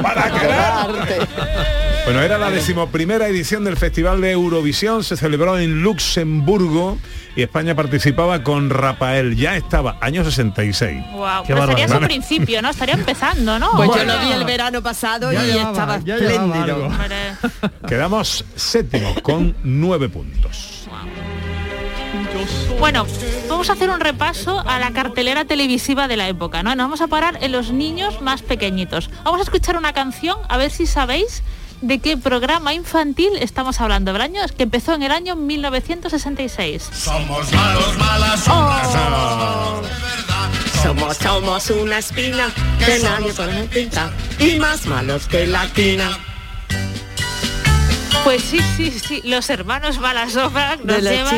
Para quererte. Bueno, era la decimoprimera edición del Festival de Eurovisión, se celebró en Luxemburgo y España participaba con Rafael, ya estaba, año 66. Wow, Qué pero estaría su principio, ¿no? Estaría empezando, ¿no? Pues yo lo vi el verano pasado Ya y llevaba, estaba espléndido. Quedamos séptimo con nueve puntos. Bueno, vamos a hacer un repaso a la cartelera televisiva de la época, ¿no? Nos vamos a parar en los niños más pequeñitos. Vamos a escuchar una canción, a ver si sabéis de qué programa infantil estamos hablando. El año que empezó en el año 1966. Somos malos, malas Somos, somos una espina que nadie puede pintar y más malos que la quina. Pues sí, sí, sí, los hermanos Malasombra nos De la llevan...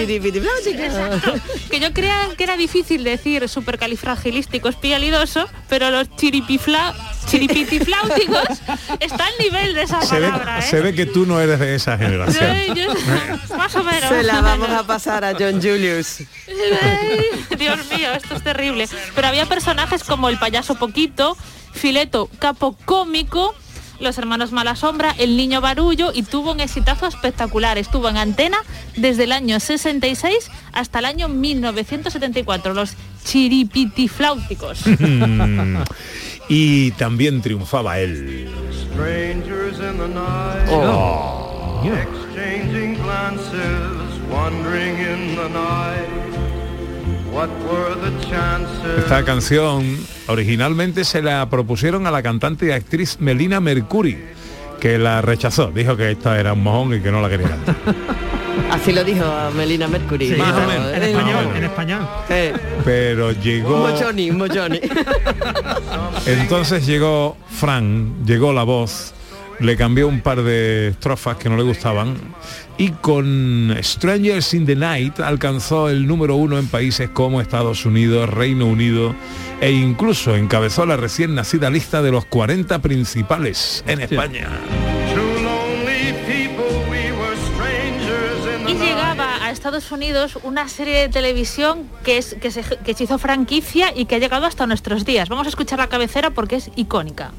Exacto. Que yo creía que era difícil decir supercalifragilístico espialidoso, pero los chiripifla... chiripitifláuticos está al nivel de esa Se ve, ¿eh? se ve que tú no eres de esa generación. Yo- más o menos. Se la vamos a pasar a John Julius. Dios mío, esto es terrible. Pero había personajes como el payaso Poquito, Fileto, capo cómico, los hermanos Malasombra, el niño Barullo y tuvo un exitazo espectacular. Estuvo en antena desde el año 66 hasta el año 1974, los chiripitifláuticos. y también triunfaba él. Strangers in the night. Oh. Esta canción originalmente se la propusieron a la cantante y actriz Melina Mercury, que la rechazó. Dijo que esta era un mojón y que no la quería cantar. Así lo dijo Melina Mercury. Sí, más o menos. En "Eres español, un- en español. Eh, Pero un llegó... mochoni, un mochoni. Entonces llegó Fran, llegó la voz, le cambió un par de estrofas que no le gustaban y con Strangers in the Night alcanzó el número uno en países como Estados Unidos, Reino Unido e incluso encabezó la recién nacida lista de los 40 principales en España. Y llegaba a Estados Unidos una serie de televisión que, es, que, se, que se hizo franquicia y que ha llegado hasta nuestros días. Vamos a escuchar la cabecera porque es icónica.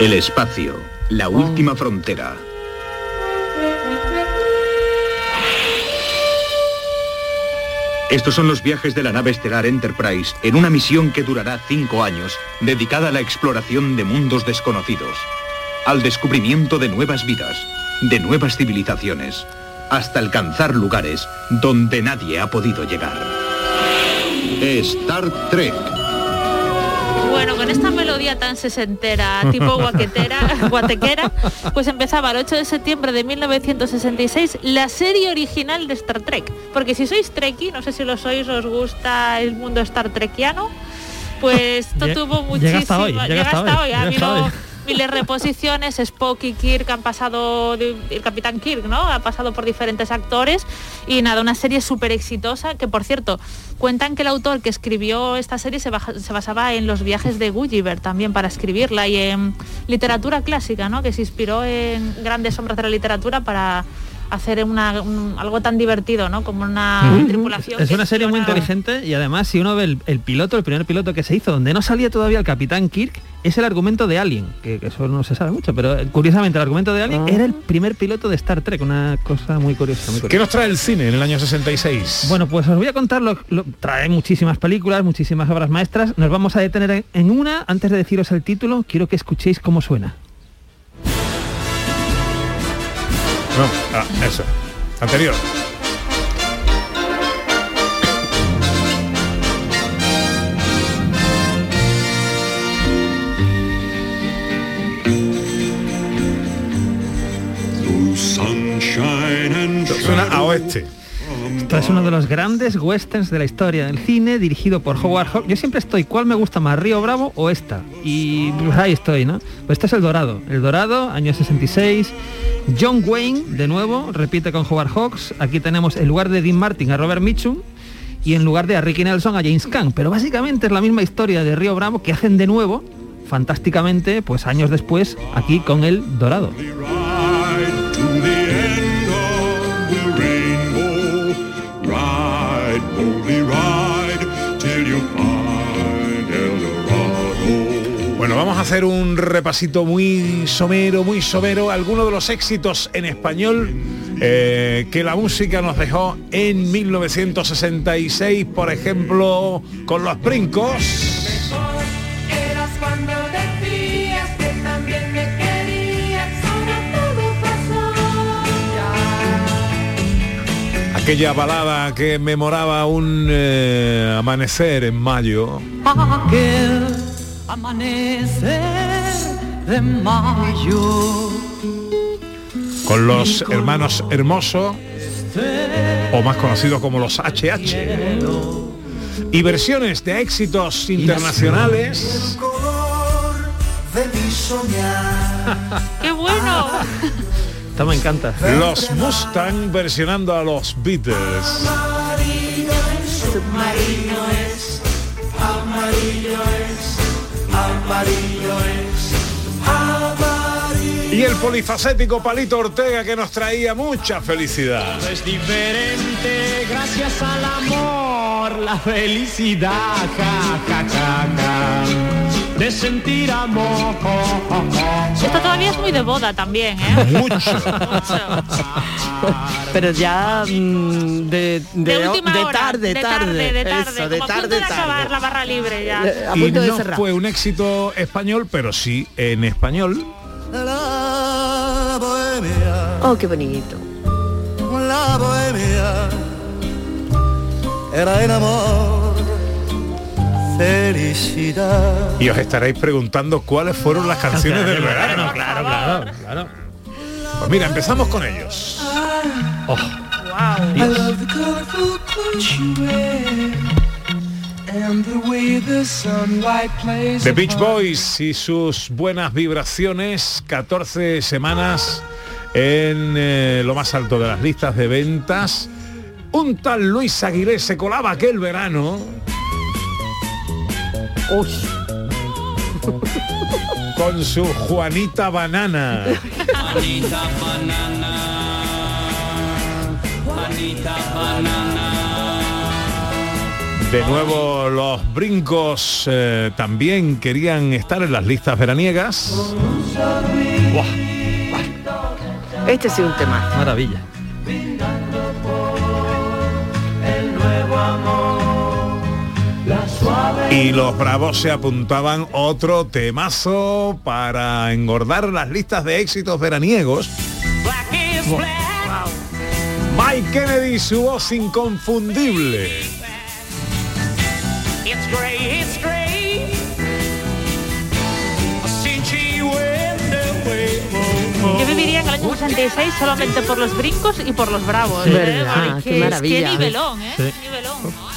El espacio, la última frontera. Estos son los viajes de la nave estelar Enterprise en una misión que durará cinco años, dedicada a la exploración de mundos desconocidos, al descubrimiento de nuevas vidas, de nuevas civilizaciones, hasta alcanzar lugares donde nadie ha podido llegar. Star Trek. Bueno, con esta melodía tan sesentera, tipo guaquetera, guatequera, pues empezaba el 8 de septiembre de 1966 la serie original de Star Trek. Porque si sois Trekkie, no sé si lo sois, os gusta el mundo Star Trekiano, pues esto tuvo llega muchísimo... hasta hoy, llega hasta hoy, llega hasta hoy. Múltiples reposiciones, Spock y Kirk han pasado, el Capitán Kirk, ¿no? Ha pasado por diferentes actores y nada, una serie súper exitosa que por cierto, cuentan que el autor que escribió esta serie se, baja- se basaba en los viajes de Gulliver también para escribirla y en literatura clásica, ¿no? Que se inspiró en grandes sombras de la literatura para hacer una- un- algo tan divertido, ¿no? Como una tripulación. Es una serie muy inteligente y además si uno ve el, el piloto, el primer piloto que se hizo, donde no salía todavía el Capitán Kirk, es el argumento de Alien, que, que eso no se sabe mucho, pero eh, curiosamente el argumento de Alien era el primer piloto de Star Trek, una cosa muy curiosa. Muy ¿Qué nos trae el cine en el año 66? Bueno, pues os voy a contar, lo, lo- trae muchísimas películas, muchísimas obras maestras, nos vamos a detener en, en una, antes de deciros el título, quiero que escuchéis cómo suena. No, ah, eso. Anterior. Suena a oeste. Esto es uno de los grandes westerns de la historia del cine, dirigido por Howard Hawks. Yo siempre estoy, ¿cuál me gusta más, Río Bravo o esta? Y pues, ahí estoy, ¿no? Pues este es El Dorado. El Dorado, año 66. John Wayne, de nuevo, repite con Howard Hawks. Aquí tenemos en lugar de Dean Martin a Robert Mitchum y en lugar de a Ricky Nelson a James Caan. Pero básicamente es la misma historia de Río Bravo que hacen de nuevo, fantásticamente, pues años después, aquí con El Dorado. Bueno, vamos a hacer un repasito muy somero, muy somero, algunos de los éxitos en español eh, que la música nos dejó en 1966, por ejemplo, con los brincos. Aquella balada que memoraba un eh, amanecer en mayo. Aquel amanecer de mayo. con los hermanos Hermoso, o más conocidos como los HH. Y versiones de éxitos internacionales. De mi soñar. ¡Qué bueno! Me encanta. Los Mustang versionando a los Beatles. Amarillo es, submarino es, amarillo es, amarillo es, amarillo. Y el polifacético Palito Ortega que nos traía mucha felicidad. Es diferente gracias al amor, la felicidad, ja, ja, ja, ja, de sentir amor. Esto todavía es muy de boda también, ¿eh? Mucho. Pero ya mm, de, de, De última de hora, tarde, de tarde, tarde, de tarde, Eso, de como a punto tarde, de acabar tarde. la barra libre ya. Eh, a Y punto de no cerrar. fue un éxito español, pero sí en español. La bohemia, Oh, qué bonito. la bohemia, era el amor, felicidad. Y os estaréis preguntando cuáles fueron las canciones del verano. Claro, claro, claro. Pues mira, empezamos con ellos. I love the colorful clothes you wear and the way the sunlight plays. The Beach Boys y sus buenas vibraciones, 14 semanas en eh, lo más alto de las listas de ventas. Un tal Luis Aguilé se colaba aquel verano. Con su Juanita Banana. Juanita banana, Juanita banana. De nuevo los brincos eh, también querían estar en las listas veraniegas. Este sí un tema. Maravilla. el nuevo amor, la suave. Y los bravos se apuntaban otro temazo para engordar las listas de éxitos veraniegos. Black is black. Mike Kennedy, su voz inconfundible. It's gray, it's away. Yo viviría en el año 66 solamente por los brincos y por los bravos. ¿eh? Verdad, qué es- maravilla. Qué nivelón, ¿eh? Sí. Qué nivelón.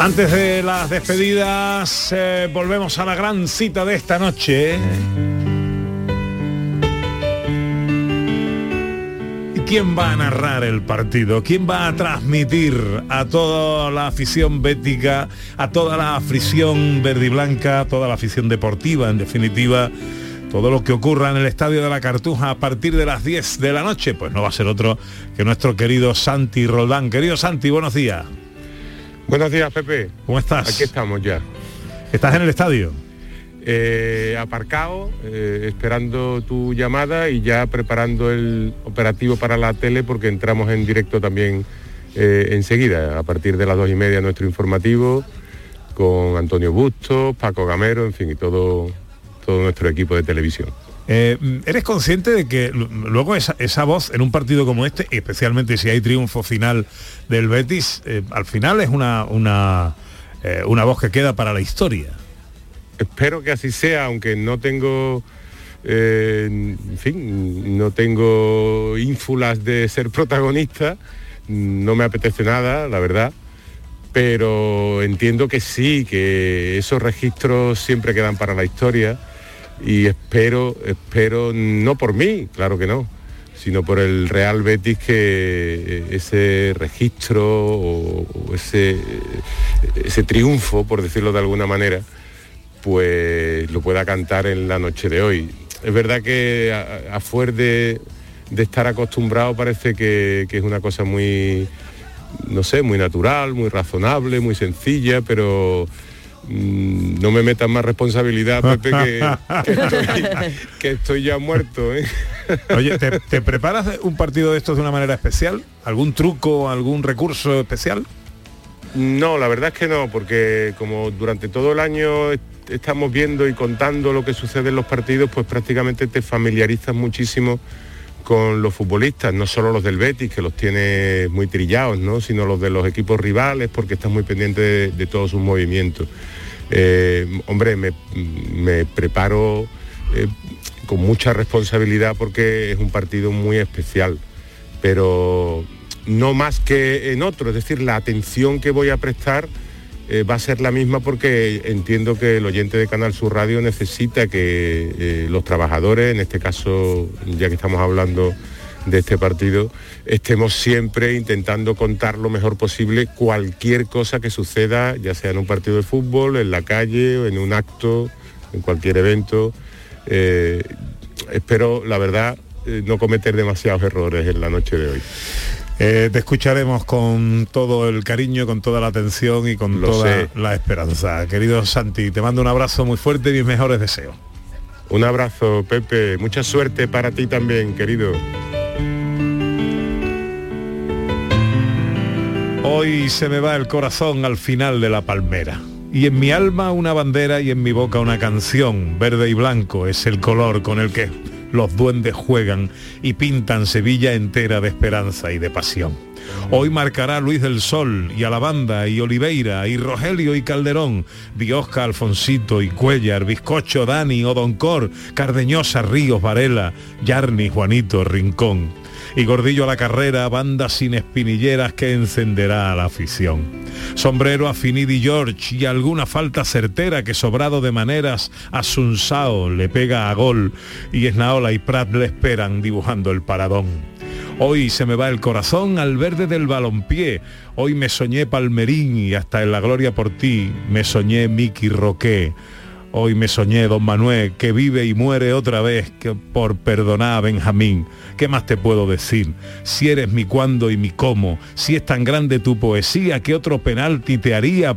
Antes de las despedidas, eh, volvemos a la gran cita de esta noche. ¿Y quién va a narrar el partido? ¿Quién va a transmitir a toda la afición bética, a toda la afición verde y blanca, a toda la afición deportiva, en definitiva, todo lo que ocurra en el Estadio de la Cartuja a partir de las 10 de la noche? Pues no va a ser otro que nuestro querido Santi Roldán. Querido Santi, buenos días. Buenos días, Pepe. ¿Cómo estás? Aquí estamos ya. ¿Estás en el estadio? Eh, aparcado, eh, esperando tu llamada y ya preparando el operativo para la tele porque entramos en directo también eh, enseguida, a partir de las dos y media nuestro informativo con Antonio Bustos, Paco Gamero, en fin, y todo, todo nuestro equipo de televisión. Eh, ¿Eres consciente de que luego esa, esa voz en un partido como este, especialmente si hay triunfo final del Betis, eh, al final es una, una, eh, una voz que queda para la historia? Espero que así sea, aunque no tengo, en fin, no tengo ínfulas de ser protagonista, no me apetece nada, la verdad, pero entiendo que sí, que esos registros siempre quedan para la historia y espero, espero, no por mí, claro que no, sino por el Real Betis que eh, ese registro o, ese, ese triunfo, por decirlo de alguna manera, pues lo pueda cantar en la noche de hoy. Es verdad que a, a fuer de, de estar acostumbrado parece que, que es una cosa muy, no sé, muy natural, muy razonable, muy sencilla, pero mm, no me metas más responsabilidad, Pepe, que, que estoy, que estoy ya muerto. ¿eh? Oye, ¿te, te preparas un partido de estos de una manera especial? ¿Algún truco, algún recurso especial? No, la verdad es que no, porque como durante todo el año est- estamos viendo y contando lo que sucede en los partidos, pues prácticamente te familiarizas muchísimo con los futbolistas, no solo los del Betis, que los tienes muy trillados, ¿no? sino los de los equipos rivales, porque estás muy pendiente de, de todos sus movimientos. Eh, hombre, me, me preparo eh, con mucha responsabilidad porque es un partido muy especial, pero no más que en otro, es decir, la atención que voy a prestar eh, va a ser la misma porque entiendo que el oyente de Canal Sur Radio necesita que eh, los trabajadores, en este caso, ya que estamos hablando de este partido, estemos siempre intentando contar lo mejor posible cualquier cosa que suceda, ya sea en un partido de fútbol, en la calle, en un acto, en cualquier evento. Eh, espero, la verdad, no cometer demasiados errores en la noche de hoy. Eh, te escucharemos con todo el cariño, con toda la atención y con Lo toda sé. la esperanza. Querido Santi, te mando un abrazo muy fuerte y mis mejores deseos. Un abrazo, Pepe. Mucha suerte para ti también, querido. Hoy se me va el corazón al final de la palmera. Y en mi alma una bandera y en mi boca una canción. Verde y blanco es el color con el que los duendes juegan y pintan Sevilla entera de esperanza y de pasión. Hoy marcará Luis del Sol y Alabanda y Oliveira y Rogelio y Calderón, Biosca, Alfonsito y Cuellar, Bizcocho, Dani, Odoncor, Cardeñosa, Ríos, Varela, Yarni, Juanito, Rincón y Gordillo a la carrera, banda sin espinilleras que encenderá a la afición. Sombrero a Finidi George y alguna falta certera que sobrado de maneras a Sunsao le pega a gol y Esnaola y Prat le esperan dibujando el paradón. Hoy se me va el corazón al verde del balompié. Hoy me soñé Palmerín y hasta en la gloria por ti me soñé Miki Roqué. Hoy me soñé, don Manuel, que vive y muere otra vez que por perdonar a Benjamín. ¿Qué más te puedo decir? Si eres mi cuándo y mi cómo, si es tan grande tu poesía, ¿qué otro penalti te haría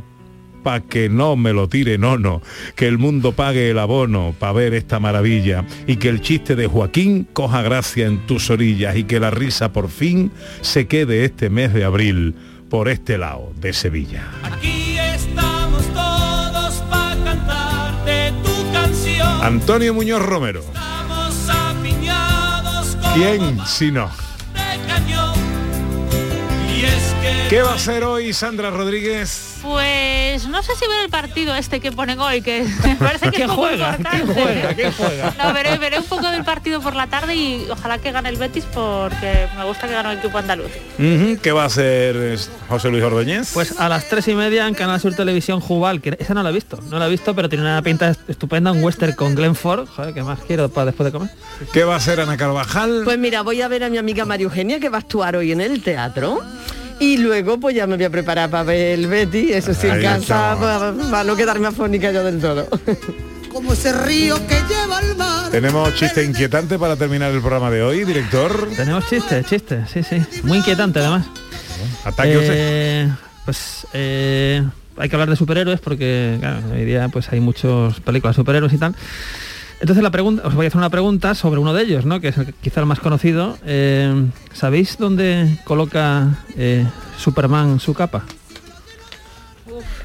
pa' que no me lo tire nono? Que el mundo pague el abono pa' ver esta maravilla y que el chiste de Joaquín coja gracia en tus orillas y que la risa por fin se quede este mes de abril por este lado de Sevilla. Antonio Muñoz Romero. ¿Quién si no? ¿Qué va a hacer hoy Sandra Rodríguez? Pues no sé si ver el partido este que ponen hoy, que me parece que ¿Quién es poco juega? ¿Quién importante. juega? ¿Quién juega? No, veré, veré un poco del partido por la tarde y ojalá que gane el Betis porque me gusta que gane el equipo andaluz. ¿Qué va a hacer José Luis Ordóñez? Pues a las tres y media en Canal Sur Televisión Jubal, que esa no la he visto, no la he visto, pero tiene una pinta est- estupenda, un western con Glenn Ford, joder, ¿qué más quiero para después de comer? ¿Qué va a hacer Ana Carvajal? Pues mira, voy a ver a mi amiga María Eugenia que va a actuar hoy en el teatro. Y luego pues ya me voy a preparar para ver el Betty, eso sí, en casa, para, para no quedarme afónica yo del todo. Como ese río que lleva al mar. Tenemos chiste inquietante para terminar el programa de hoy, director. Tenemos chistes, chistes, sí, sí. Muy inquietante además. Ataque. Eh, pues eh, hay que hablar de superhéroes porque claro, hoy día pues hay muchas películas de superhéroes y tal. Entonces la pregunta, os voy a hacer una pregunta sobre uno de ellos, ¿no? Que es el, quizá el más conocido. Eh, ¿Sabéis dónde coloca eh, Superman su capa?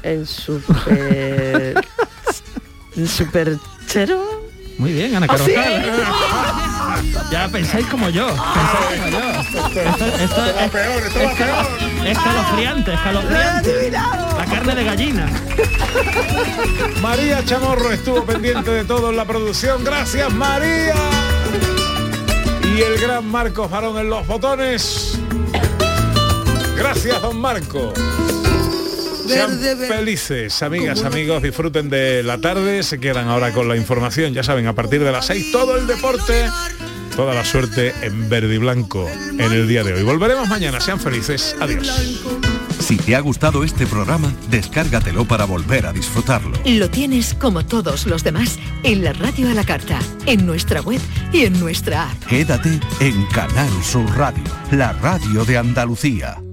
El super... el superchero. Muy bien, Ana ¿Ah? Carvajal. Ya pensáis como yo. Pensáis como yo. Esto, esto es, es escalofriante, escalofriante. La carne de gallina. María Chamorro estuvo pendiente de todo en la producción. Gracias, María. Y el gran Marcos Varón en los botones. Gracias, don Marco. Sean Verde, verde. felices, amigas, amigos, disfruten de la tarde, se quedan ahora con la información, ya saben, a partir de las 6 todo el deporte, toda la suerte en verde y blanco en el día de hoy. Volveremos mañana, sean felices, adiós. Si te ha gustado este programa, descárgatelo para volver a disfrutarlo. Lo tienes como todos los demás en la radio a la carta, en nuestra web y en nuestra app. Quédate en Canal Sur Radio, la radio de Andalucía.